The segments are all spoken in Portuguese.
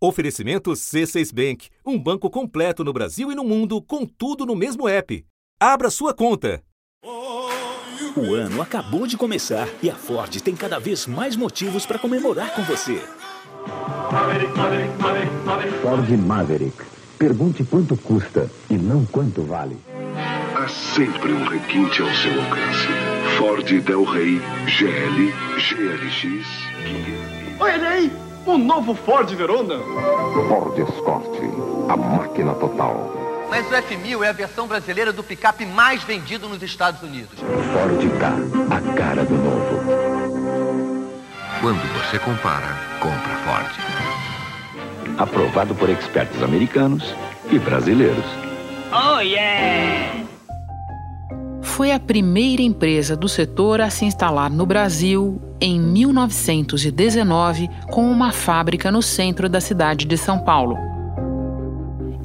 Oferecimento C6 Bank, um banco completo no Brasil e no mundo, com tudo no mesmo app. Abra sua conta. O ano acabou de começar e a Ford tem cada vez mais motivos para comemorar com você. Ford Maverick. Pergunte quanto custa e não quanto vale. Há sempre um requinte ao seu alcance. Ford Del Rey GL, GLX, Olha aí, o novo Ford Verona. Ford Escort. A máquina total. Mas o F1000 é a versão brasileira do picape mais vendido nos Estados Unidos. Ford K. A cara do novo. Quando você compara, compra Ford. Aprovado por expertos americanos e brasileiros. Oh, yeah! Foi a primeira empresa do setor a se instalar no Brasil em 1919 com uma fábrica no centro da cidade de São Paulo.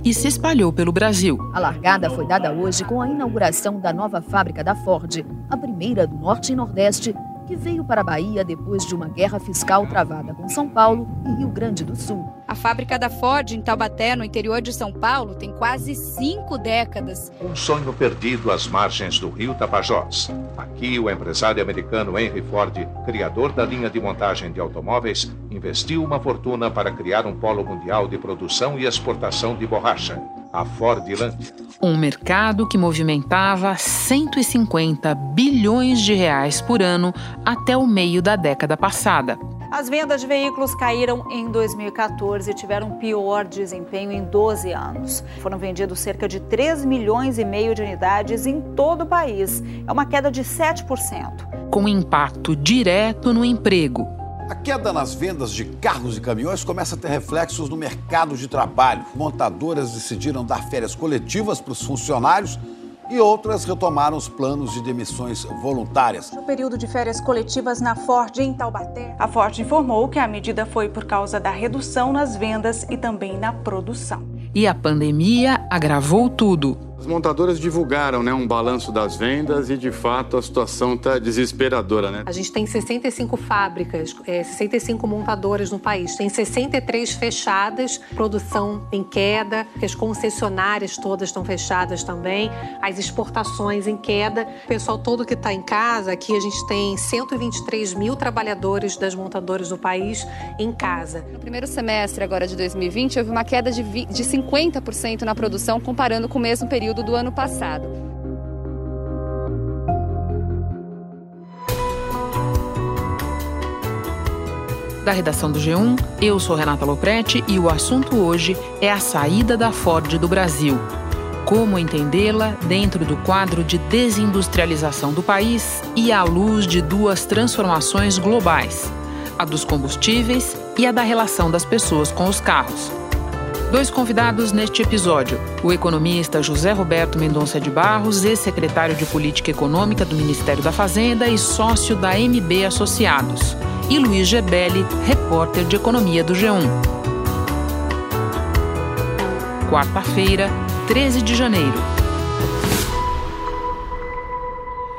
E se espalhou pelo Brasil. A largada foi dada hoje com a inauguração da nova fábrica da Ford, a primeira do Norte e Nordeste, que veio para a Bahia depois de uma guerra fiscal travada com São Paulo e Rio Grande do Sul. A fábrica da Ford, em Taubaté, no interior de São Paulo, tem quase cinco décadas. Um sonho perdido às margens do rio Tapajós. Aqui, o empresário americano Henry Ford, criador da linha de montagem de automóveis, investiu uma fortuna para criar um polo mundial de produção e exportação de borracha, a Fordlândia. Um mercado que movimentava 150 bilhões de reais por ano até o meio da década passada. As vendas de veículos caíram em 2014 e tiveram pior desempenho em 12 anos. Foram vendidos cerca de 3 milhões e meio de unidades em todo o país. É uma queda de 7%. Com impacto direto no emprego. A queda nas vendas de carros e caminhões começa a ter reflexos no mercado de trabalho. Montadoras decidiram dar férias coletivas para os funcionários e outras retomaram os planos de demissões voluntárias. No período de férias coletivas na Ford em Taubaté, a Ford informou que a medida foi por causa da redução nas vendas e também na produção. E a pandemia agravou tudo. As montadoras divulgaram né, um balanço das vendas e, de fato, a situação está desesperadora. Né? A gente tem 65 fábricas, é, 65 montadoras no país. Tem 63 fechadas, produção em queda, as concessionárias todas estão fechadas também, as exportações em queda. O pessoal todo que está em casa, aqui a gente tem 123 mil trabalhadores das montadoras do país em casa. No primeiro semestre agora de 2020, houve uma queda de, de 50% na produção comparando com o mesmo período do ano passado. Da redação do G1, eu sou Renata Loprete e o assunto hoje é a saída da Ford do Brasil. Como entendê-la dentro do quadro de desindustrialização do país e à luz de duas transformações globais: a dos combustíveis e a da relação das pessoas com os carros. Dois convidados neste episódio: o economista José Roberto Mendonça de Barros, ex-secretário de Política Econômica do Ministério da Fazenda e sócio da MB Associados, e Luiz Gebelli, repórter de Economia do G1. Quarta-feira, 13 de janeiro.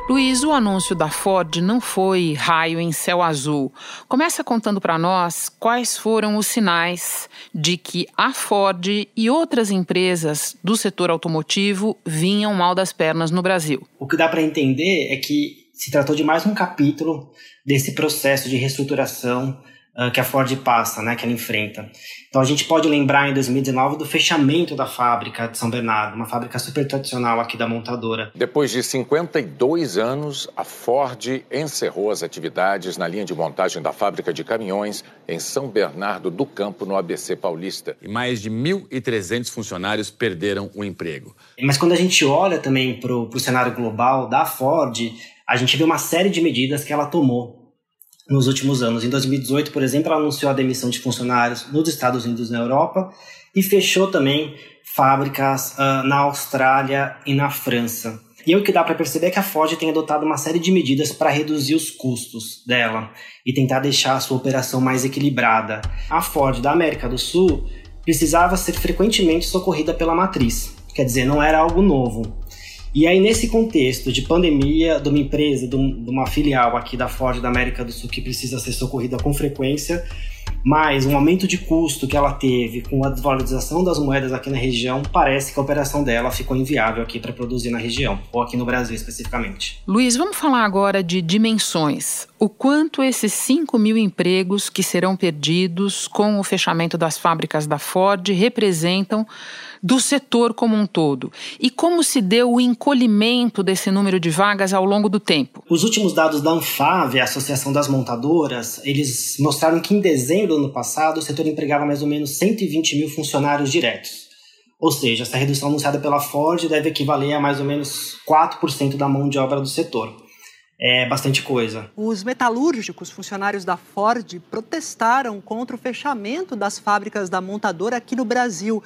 Luiz, o anúncio da Ford não foi raio em céu azul. Começa contando para nós quais foram os sinais de que a Ford e outras empresas do setor automotivo vinham mal das pernas no Brasil. O que dá para entender é que se tratou de mais um capítulo desse processo de reestruturação uh, que a Ford passa, né, que ela enfrenta. Então a gente pode lembrar em 2019 do fechamento da fábrica de São Bernardo, uma fábrica super tradicional aqui da montadora. Depois de 52 anos, a Ford encerrou as atividades na linha de montagem da fábrica de caminhões em São Bernardo do Campo, no ABC Paulista. E mais de 1.300 funcionários perderam o emprego. Mas quando a gente olha também para o cenário global da Ford, a gente vê uma série de medidas que ela tomou nos últimos anos. Em 2018, por exemplo, ela anunciou a demissão de funcionários nos Estados Unidos e na Europa e fechou também fábricas uh, na Austrália e na França. E o que dá para perceber é que a Ford tem adotado uma série de medidas para reduzir os custos dela e tentar deixar a sua operação mais equilibrada. A Ford da América do Sul precisava ser frequentemente socorrida pela matriz, quer dizer, não era algo novo. E aí, nesse contexto de pandemia, de uma empresa, de uma filial aqui da Ford da América do Sul que precisa ser socorrida com frequência, mas um aumento de custo que ela teve com a desvalorização das moedas aqui na região, parece que a operação dela ficou inviável aqui para produzir na região, ou aqui no Brasil especificamente. Luiz, vamos falar agora de dimensões. O quanto esses 5 mil empregos que serão perdidos com o fechamento das fábricas da Ford representam do setor como um todo? E como se deu o encolhimento desse número de vagas ao longo do tempo? Os últimos dados da Anfave, a Associação das Montadoras, eles mostraram que em dezembro do ano passado o setor empregava mais ou menos 120 mil funcionários diretos. Ou seja, essa redução anunciada pela Ford deve equivaler a mais ou menos 4% da mão de obra do setor. É bastante coisa. Os metalúrgicos, funcionários da Ford, protestaram contra o fechamento das fábricas da montadora aqui no Brasil.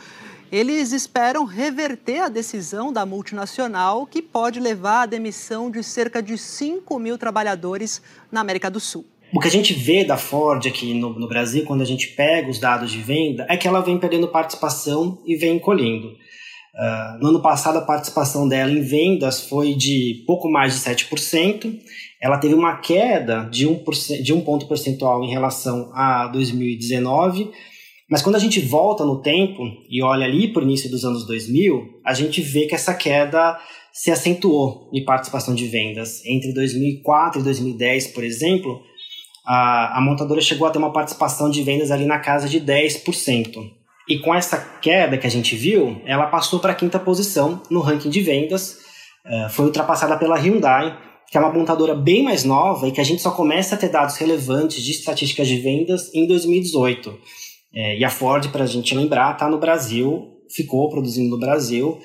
Eles esperam reverter a decisão da multinacional, que pode levar à demissão de cerca de 5 mil trabalhadores na América do Sul. O que a gente vê da Ford aqui no, no, Brasil, quando a gente pega os dados de venda, é que ela vem perdendo participação e vem encolhendo. Uh, no ano passado, a participação dela em vendas foi de pouco mais de 7%. Ela teve uma queda de 1%, de um ponto percentual em relação a 2019 mas quando a gente volta no tempo e olha ali para o início dos anos 2000, a gente vê que essa queda se acentuou em participação de vendas. Entre 2004 e 2010, por exemplo, a, a montadora chegou a ter uma participação de vendas ali na casa de 10%. E com essa queda que a gente viu, ela passou para a quinta posição no ranking de vendas, uh, foi ultrapassada pela Hyundai, que é uma montadora bem mais nova e que a gente só começa a ter dados relevantes de estatísticas de vendas em 2018. É, e a Ford, para a gente lembrar, está no Brasil, ficou produzindo no Brasil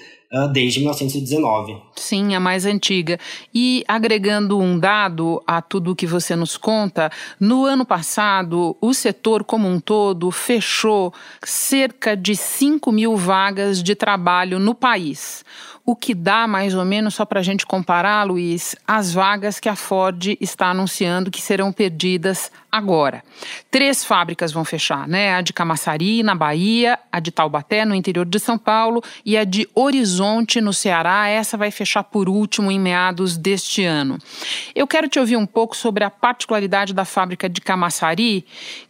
desde 1919. Sim, a mais antiga. E agregando um dado a tudo que você nos conta, no ano passado, o setor como um todo fechou cerca de 5 mil vagas de trabalho no país o que dá mais ou menos, só para a gente comparar, Luiz, as vagas que a Ford está anunciando que serão perdidas agora. Três fábricas vão fechar, né? A de Camaçari, na Bahia, a de Taubaté, no interior de São Paulo, e a de Horizonte, no Ceará. Essa vai fechar por último em meados deste ano. Eu quero te ouvir um pouco sobre a particularidade da fábrica de Camaçari,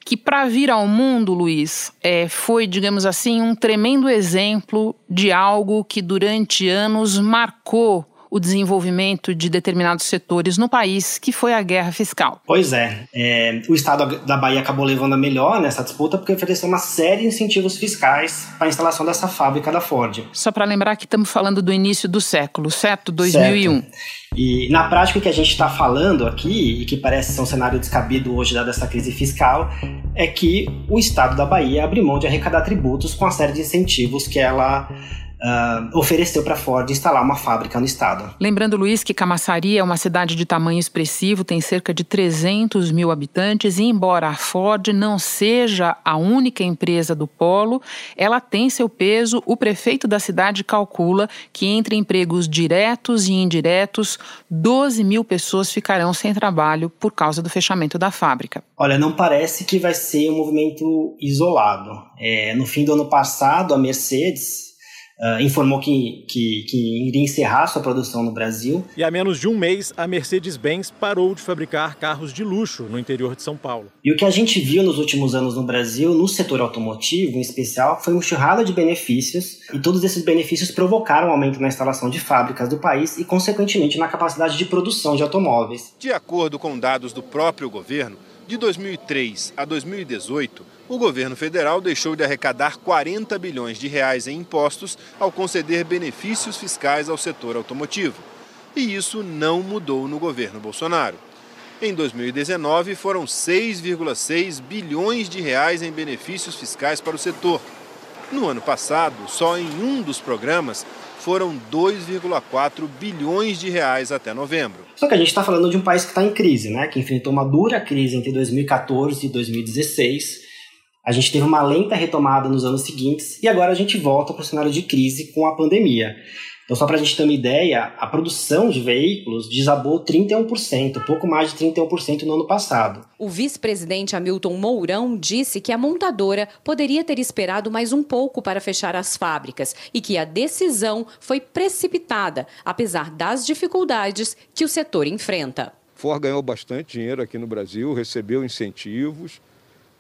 que para vir ao mundo, Luiz, é, foi, digamos assim, um tremendo exemplo de algo que durante anos marcou o desenvolvimento de determinados setores no país, que foi a guerra fiscal. Pois é, é o estado da Bahia acabou levando a melhor nessa disputa porque ofereceu uma série de incentivos fiscais para a instalação dessa fábrica da Ford. Só para lembrar que estamos falando do início do século, certo? 2001. Certo. E na prática o que a gente está falando aqui, e que parece ser um cenário descabido hoje dada essa crise fiscal, é que o Estado da Bahia abriu mão de arrecadar tributos com a série de incentivos que ela uh, ofereceu para a Ford instalar uma fábrica no estado. Lembrando, Luiz, que Camaçari é uma cidade de tamanho expressivo, tem cerca de 300 mil habitantes, e embora a Ford não seja a única empresa do polo, ela tem seu peso. O prefeito da cidade calcula que entre empregos diretos e indiretos, 12 mil pessoas ficarão sem trabalho por causa do fechamento da fábrica. Olha, não parece que vai ser um movimento isolado. É, no fim do ano passado, a Mercedes Uh, informou que, que, que, iria encerrar sua produção no Brasil. E há menos de um mês, a Mercedes-Benz parou de fabricar carros de luxo no interior de São Paulo. E o que a gente viu nos últimos anos no Brasil, no setor automotivo em especial, foi um churrada de benefícios, e todos esses benefícios provocaram um aumento na instalação de fábricas do país e, consequentemente, na capacidade de produção de automóveis. De acordo com dados do próprio governo, de 2003 a 2018, o governo federal deixou de arrecadar 40 bilhões de reais em impostos ao conceder benefícios fiscais ao setor automotivo. E isso não mudou no governo Bolsonaro. Em 2019, foram 6,6 bilhões de reais em benefícios fiscais para o setor. No ano passado, só em um dos programas, foram 2,4 bilhões de reais até novembro. Só que a gente está falando de um país que está em crise, né? que enfrentou uma dura crise entre 2014 e 2016 a gente teve uma lenta retomada nos anos seguintes e agora a gente volta para o cenário de crise com a pandemia. Então, só para a gente ter uma ideia, a produção de veículos desabou 31%, pouco mais de 31% no ano passado. O vice-presidente Hamilton Mourão disse que a montadora poderia ter esperado mais um pouco para fechar as fábricas e que a decisão foi precipitada, apesar das dificuldades que o setor enfrenta. Ford ganhou bastante dinheiro aqui no Brasil, recebeu incentivos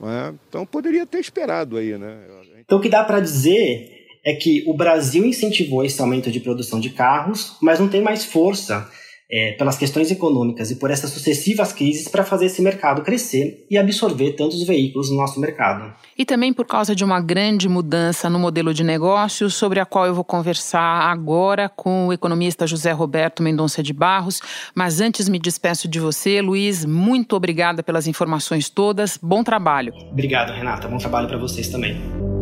É? Então poderia ter esperado aí, né? Então o que dá para dizer é que o Brasil incentivou esse aumento de produção de carros, mas não tem mais força é, pelas questões econômicas e por essas sucessivas crises para fazer esse mercado crescer e absorver tantos veículos no nosso mercado. E também por causa de uma grande mudança no modelo de negócio, sobre a qual eu vou conversar agora com o economista José Roberto Mendonça de Barros. Mas antes me despeço de você, Luiz. Muito obrigada pelas informações todas. Bom trabalho. Obrigado, Renata. Bom trabalho para vocês também.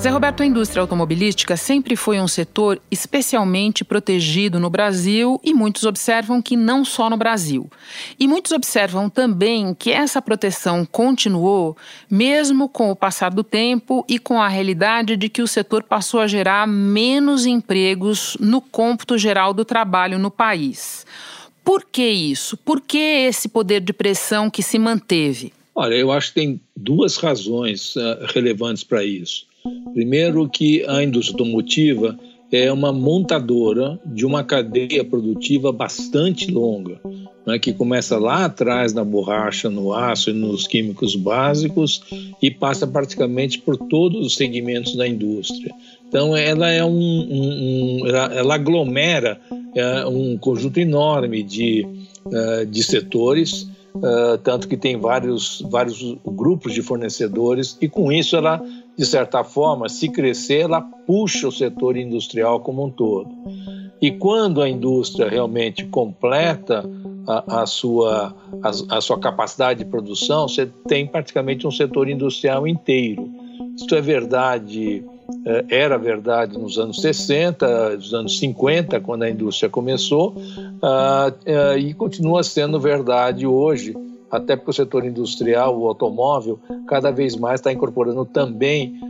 Zé Roberto, a indústria automobilística sempre foi um setor especialmente protegido no Brasil e muitos observam que não só no Brasil. E muitos observam também que essa proteção continuou mesmo com o passar do tempo e com a realidade de que o setor passou a gerar menos empregos no cômputo geral do trabalho no país. Por que isso? Por que esse poder de pressão que se manteve? Olha, eu acho que tem duas razões uh, relevantes para isso. Primeiro, que a indústria automotiva é uma montadora de uma cadeia produtiva bastante longa, né, que começa lá atrás na borracha, no aço e nos químicos básicos e passa praticamente por todos os segmentos da indústria. Então, ela é um, um, um ela, ela, aglomera é, um conjunto enorme de, uh, de setores Uh, tanto que tem vários, vários grupos de fornecedores, e com isso ela, de certa forma, se crescer, ela puxa o setor industrial como um todo. E quando a indústria realmente completa a, a sua, a, a, sua capacidade de produção, você tem praticamente um setor industrial inteiro. Isso é verdade, eh, era verdade nos anos 60, nos anos 50, quando a indústria começou, uh, uh, e continua sendo verdade hoje, até porque o setor industrial, o automóvel, cada vez mais está incorporando também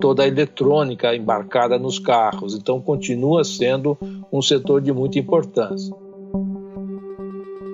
toda a eletrônica embarcada nos carros. Então, continua sendo um setor de muita importância.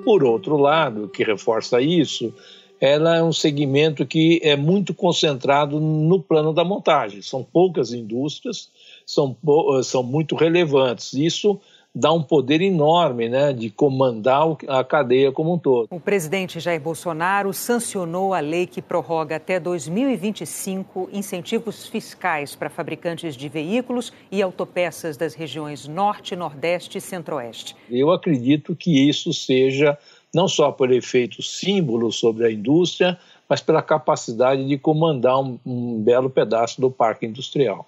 Por outro lado, que reforça isso, ela é um segmento que é muito concentrado no plano da montagem. São poucas indústrias, são, são muito relevantes. Isso dá um poder enorme né, de comandar a cadeia como um todo. O presidente Jair Bolsonaro sancionou a lei que prorroga até 2025 incentivos fiscais para fabricantes de veículos e autopeças das regiões Norte, Nordeste e Centro-Oeste. Eu acredito que isso seja não só por efeito símbolo sobre a indústria, mas pela capacidade de comandar um, um belo pedaço do parque industrial.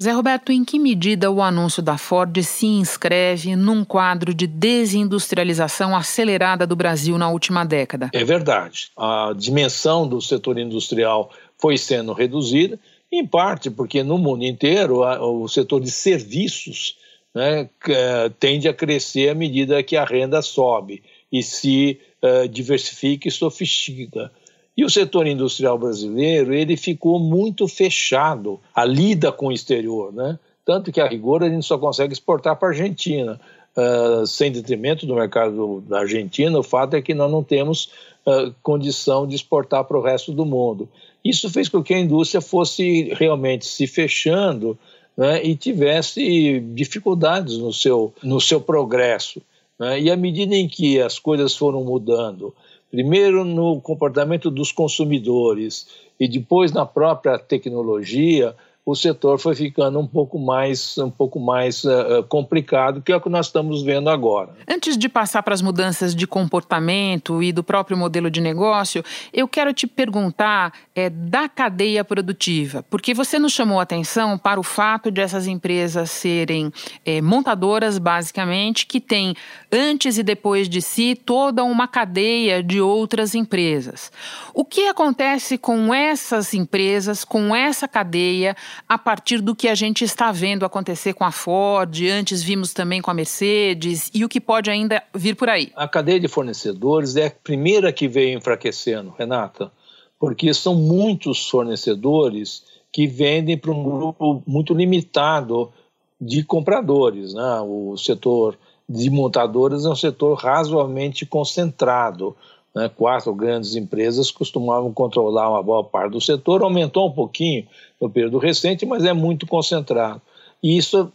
Zé Roberto, em que medida o anúncio da Ford se inscreve num quadro de desindustrialização acelerada do Brasil na última década? É verdade. A dimensão do setor industrial foi sendo reduzida, em parte porque no mundo inteiro o setor de serviços né, tende a crescer à medida que a renda sobe e se uh, diversifica e sofistica. E o setor industrial brasileiro ele ficou muito fechado a lida com o exterior, né? Tanto que a rigor a gente só consegue exportar para a Argentina, uh, sem detrimento do mercado da Argentina. O fato é que nós não temos uh, condição de exportar para o resto do mundo. Isso fez com que a indústria fosse realmente se fechando né, e tivesse dificuldades no seu, no seu progresso. Né? E à medida em que as coisas foram mudando, primeiro no comportamento dos consumidores e depois na própria tecnologia, o setor foi ficando um pouco mais, um pouco mais uh, complicado, que é o que nós estamos vendo agora. Antes de passar para as mudanças de comportamento e do próprio modelo de negócio, eu quero te perguntar é, da cadeia produtiva, porque você nos chamou atenção para o fato de essas empresas serem é, montadoras, basicamente, que têm antes e depois de si toda uma cadeia de outras empresas. O que acontece com essas empresas, com essa cadeia? A partir do que a gente está vendo acontecer com a Ford, antes vimos também com a Mercedes e o que pode ainda vir por aí? A cadeia de fornecedores é a primeira que veio enfraquecendo, Renata, porque são muitos fornecedores que vendem para um grupo muito limitado de compradores. Né? O setor de montadoras é um setor razoavelmente concentrado. Né? Quatro grandes empresas costumavam controlar uma boa parte do setor, aumentou um pouquinho no período recente, mas é muito concentrado. E isso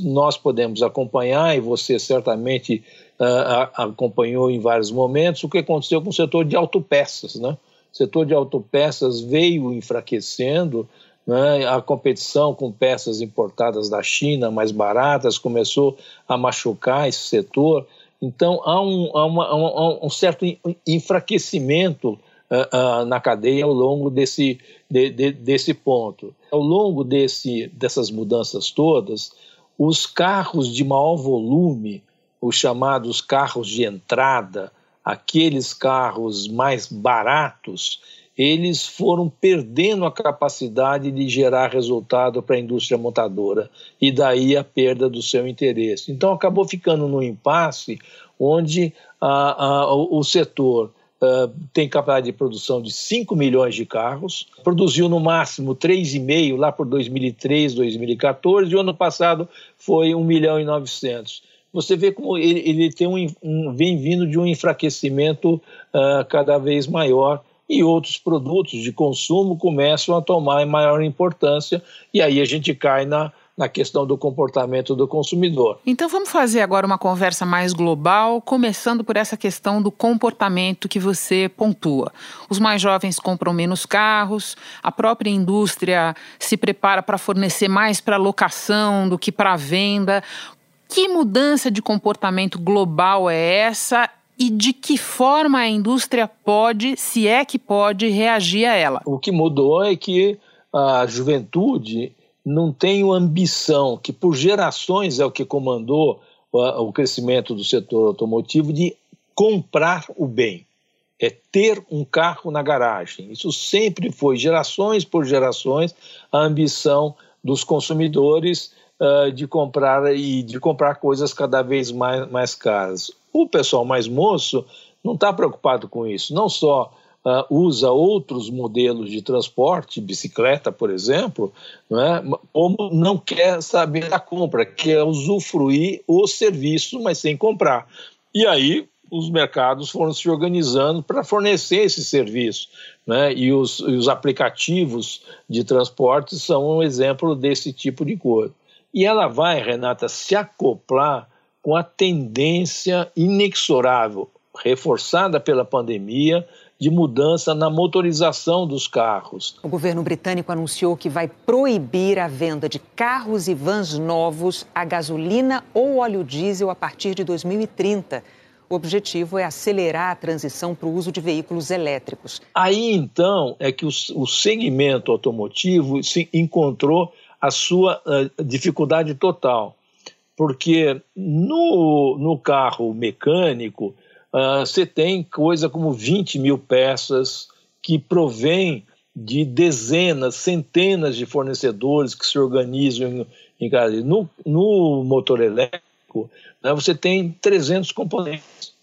nós podemos acompanhar, e você certamente uh, acompanhou em vários momentos o que aconteceu com o setor de autopeças. Né? O setor de autopeças veio enfraquecendo, né? a competição com peças importadas da China mais baratas começou a machucar esse setor. Então, há um, há uma, há um certo enfraquecimento uh, uh, na cadeia ao longo desse, de, de, desse ponto. Ao longo desse, dessas mudanças todas, os carros de maior volume, os chamados carros de entrada, aqueles carros mais baratos, eles foram perdendo a capacidade de gerar resultado para a indústria montadora e daí a perda do seu interesse. Então acabou ficando no impasse onde a, a, o setor Uh, tem capacidade de produção de 5 milhões de carros, produziu no máximo 3,5 lá por 2003, 2014, e o ano passado foi 1 milhão e 900. Você vê como ele, ele tem um, um, vem vindo de um enfraquecimento uh, cada vez maior e outros produtos de consumo começam a tomar maior importância e aí a gente cai na, na questão do comportamento do consumidor. Então vamos fazer agora uma conversa mais global, começando por essa questão do comportamento que você pontua. Os mais jovens compram menos carros, a própria indústria se prepara para fornecer mais para locação do que para venda. Que mudança de comportamento global é essa e de que forma a indústria pode, se é que pode, reagir a ela? O que mudou é que a juventude não tem ambição, que por gerações é o que comandou o crescimento do setor automotivo, de comprar o bem. É ter um carro na garagem. Isso sempre foi, gerações por gerações, a ambição dos consumidores uh, de comprar e de comprar coisas cada vez mais, mais caras. O pessoal mais moço não está preocupado com isso, não só uh, usa outros modelos de transporte, bicicleta, por exemplo, é? como não quer saber da compra, quer usufruir o serviço, mas sem comprar. E aí os mercados foram se organizando para fornecer esse serviço. Né? E, os, e os aplicativos de transporte são um exemplo desse tipo de coisa. E ela vai, Renata, se acoplar com a tendência inexorável, reforçada pela pandemia, de mudança na motorização dos carros. O governo britânico anunciou que vai proibir a venda de carros e vans novos a gasolina ou óleo diesel a partir de 2030. O objetivo é acelerar a transição para o uso de veículos elétricos. Aí então é que o, o segmento automotivo se encontrou a sua uh, dificuldade total porque no, no carro mecânico uh, você tem coisa como 20 mil peças que provém de dezenas, centenas de fornecedores que se organizam em, casa. No, no motor elétrico, né, você tem 300 componentes.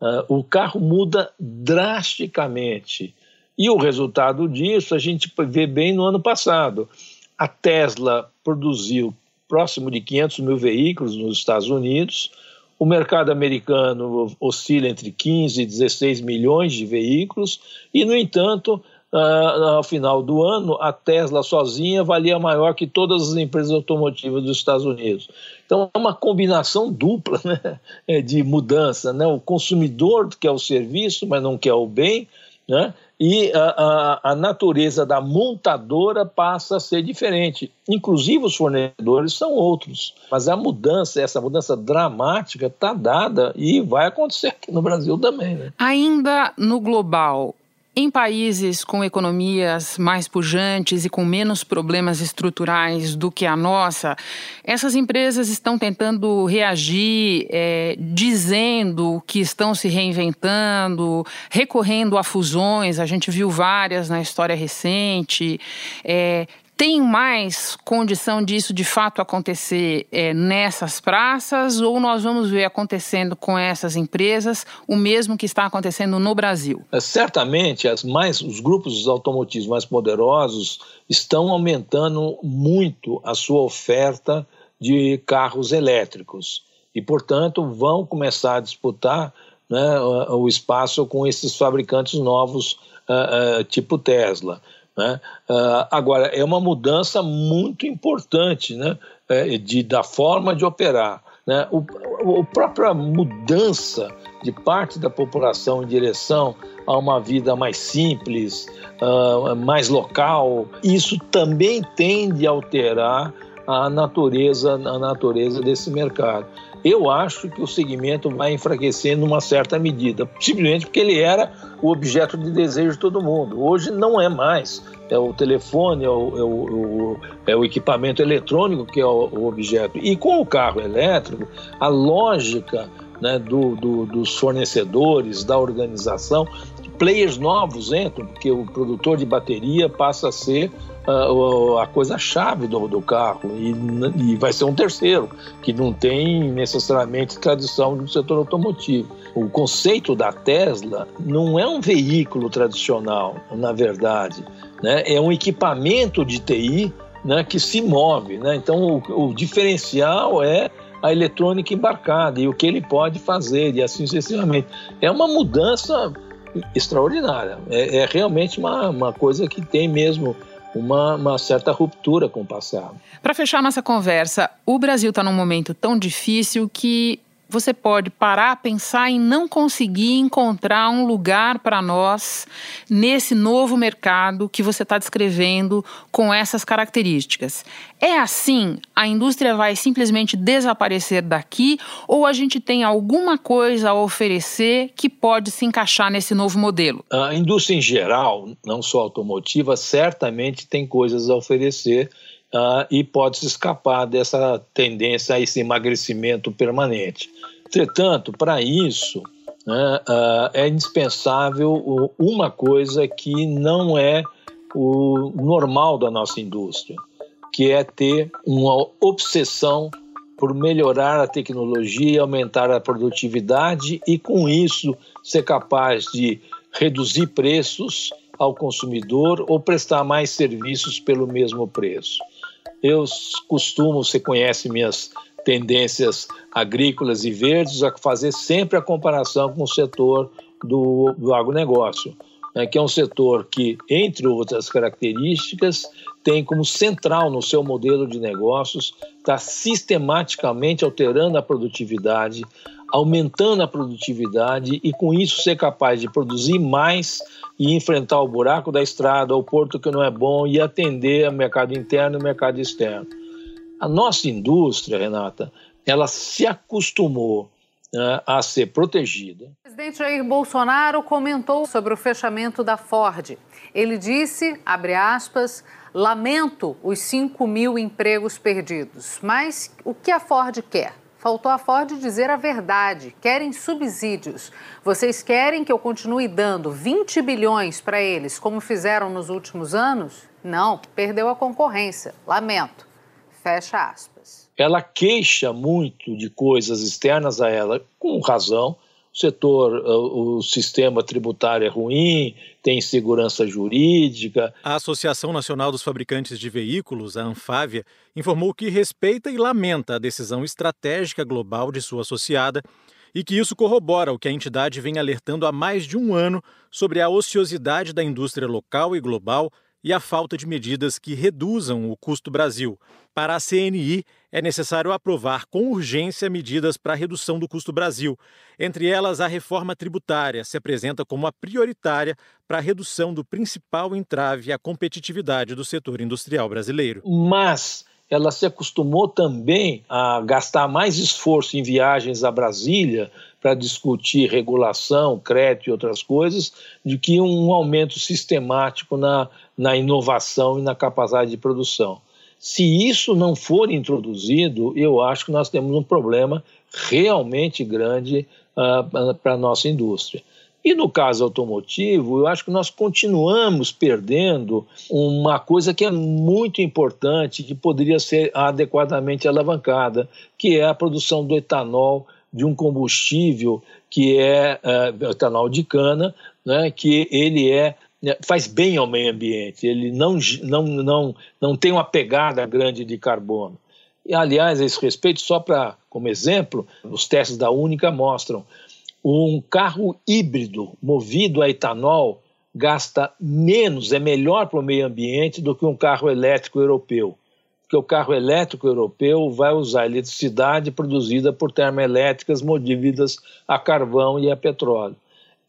Uh, o carro muda drasticamente. E o resultado disso a gente vê bem no ano passado. A Tesla produziu próximo de 500 mil veículos nos Estados Unidos. O mercado americano oscila entre 15 e 16 milhões de veículos, e, no entanto, Uh, ao final do ano, a Tesla sozinha valia maior que todas as empresas automotivas dos Estados Unidos. Então, é uma combinação dupla né, de mudança. Né? O consumidor quer o serviço, mas não quer o bem, né? E a, a, a, natureza da montadora passa a ser diferente. Inclusive os fornecedores são outros. Mas a mudança, essa mudança dramática, está dada e vai acontecer aqui no Brasil também. Né? Ainda no global, em países com economias mais pujantes e com menos problemas estruturais do que a nossa, essas empresas estão tentando reagir, é, dizendo que estão se reinventando, recorrendo a fusões. A gente viu várias na história recente. É, tem mais condição disso de fato acontecer é, nessas praças ou nós vamos ver acontecendo com essas empresas o mesmo que está acontecendo no Brasil? É, certamente, as mais, os grupos automotivos mais poderosos estão aumentando muito a sua oferta de carros elétricos e, portanto, vão começar a disputar né, o espaço com esses fabricantes novos, uh, uh, tipo Tesla. Né? Uh, agora, é uma mudança muito importante né? É, de, da forma de operar. Né? O, a própria mudança de parte da população em direção a uma vida mais simples, uh, mais local, isso também tende a alterar a natureza, a natureza desse mercado. Eu acho que o segmento vai enfraquecendo uma certa medida, simplesmente porque ele era o objeto de desejo de todo mundo. Hoje não é mais. É o telefone, é o, é o, é o equipamento eletrônico que é o, o, objeto. E com o carro elétrico, a lógica né, do, do, dos fornecedores, da organização, players novos entram, porque o produtor de bateria passa a ser uh, a coisa-chave do, do carro e, e, vai ser um terceiro, que não tem necessariamente tradição no setor automotivo. O conceito da Tesla não é um veículo tradicional, na verdade, né? é um equipamento de TI né, que se move. Né? Então, o, o diferencial é a eletrônica embarcada e o que ele pode fazer e assim sucessivamente. É uma mudança extraordinária. É, é realmente uma, uma coisa que tem mesmo uma, uma, certa ruptura com o passado. Para fechar nossa conversa, o Brasil está num momento tão difícil que você pode parar, pensar em não conseguir encontrar um lugar para nós nesse novo mercado que você está descrevendo com essas características. É assim? A indústria vai simplesmente desaparecer daqui ou a gente tem alguma coisa a oferecer que pode se encaixar nesse novo modelo? A indústria em geral, não só automotiva, certamente tem coisas a oferecer uh, e pode se escapar dessa tendência a esse emagrecimento permanente. Entretanto, para isso, né, uh, é indispensável uma coisa que não é o normal da nossa indústria, que é ter uma obsessão por melhorar a tecnologia, aumentar a produtividade e, com isso, ser capaz de reduzir preços ao consumidor ou prestar mais serviços pelo mesmo preço. Eu costumo, você conhece minhas tendências agrícolas e verdes, a fazer sempre a comparação com o setor do, do agronegócio, né, que é um setor que, entre outras características, tem como central no seu modelo de negócios estar tá sistematicamente alterando a produtividade, aumentando a produtividade e, com isso, ser capaz de produzir mais e enfrentar o buraco da estrada, o porto que não é bom e atender ao mercado interno e mercado externo. A nossa indústria, Renata, ela se acostumou né, a ser protegida. O presidente Jair Bolsonaro comentou sobre o fechamento da Ford. Ele disse, abre aspas, lamento os 5 mil empregos perdidos, mas o que a Ford quer? Faltou a Ford dizer a verdade. Querem subsídios. Vocês querem que eu continue dando 20 bilhões para eles, como fizeram nos últimos anos? Não, perdeu a concorrência. Lamento. Fecha aspas. Ela queixa muito de coisas externas a ela, com razão, o setor, o sistema tributário é ruim, tem insegurança jurídica. A Associação Nacional dos Fabricantes de Veículos, a Anfávia, informou que respeita e lamenta a decisão estratégica global de sua associada e que isso corrobora o que a entidade vem alertando há mais de um ano sobre a ociosidade da indústria local e global e a falta de medidas que reduzam o custo Brasil. Para a CNI, é necessário aprovar com urgência medidas para a redução do custo Brasil. Entre elas, a reforma tributária se apresenta como a prioritária para a redução do principal entrave à competitividade do setor industrial brasileiro. Mas ela se acostumou também a gastar mais esforço em viagens a Brasília para discutir regulação, crédito e outras coisas, do que um aumento sistemático na, na inovação e na capacidade de produção. Se isso não for introduzido, eu acho que nós temos um problema realmente grande uh, para a nossa indústria. E no caso automotivo, eu acho que nós continuamos perdendo uma coisa que é muito importante, que poderia ser adequadamente alavancada, que é a produção do etanol de um combustível que é uh, etanol de cana, né, que ele é faz bem ao meio ambiente, ele não, não, não, não tem uma pegada grande de carbono. E, aliás, a esse respeito, só para como exemplo, os testes da Única mostram um carro híbrido movido a etanol gasta menos, é melhor para o meio ambiente do que um carro elétrico europeu porque o carro elétrico europeu vai usar eletricidade produzida por termoelétricas movidas a carvão e a petróleo.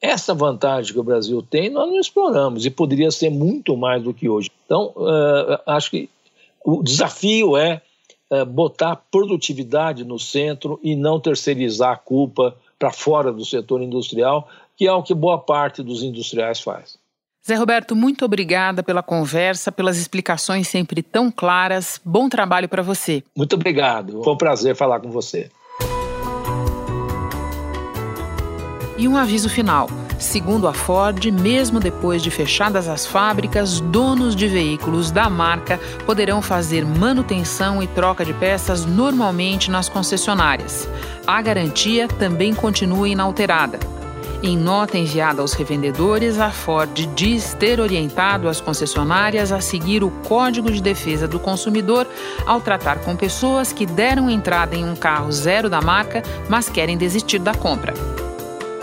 Essa vantagem que o Brasil tem, nós não exploramos e poderia ser muito mais do que hoje. Então, uh, acho que o desafio é uh, botar produtividade no centro e não terceirizar a culpa para fora do setor industrial, que é o que boa parte dos industriais faz. Zé Roberto, muito obrigada pela conversa, pelas explicações sempre tão claras. Bom trabalho para você. Muito obrigado. Foi um prazer falar com você. E um aviso final. Segundo a Ford, mesmo depois de fechadas as fábricas, donos de veículos da marca poderão fazer manutenção e troca de peças normalmente nas concessionárias. A garantia também continua inalterada. Em nota enviada aos revendedores, a Ford diz ter orientado as concessionárias a seguir o Código de Defesa do Consumidor ao tratar com pessoas que deram entrada em um carro zero da marca, mas querem desistir da compra.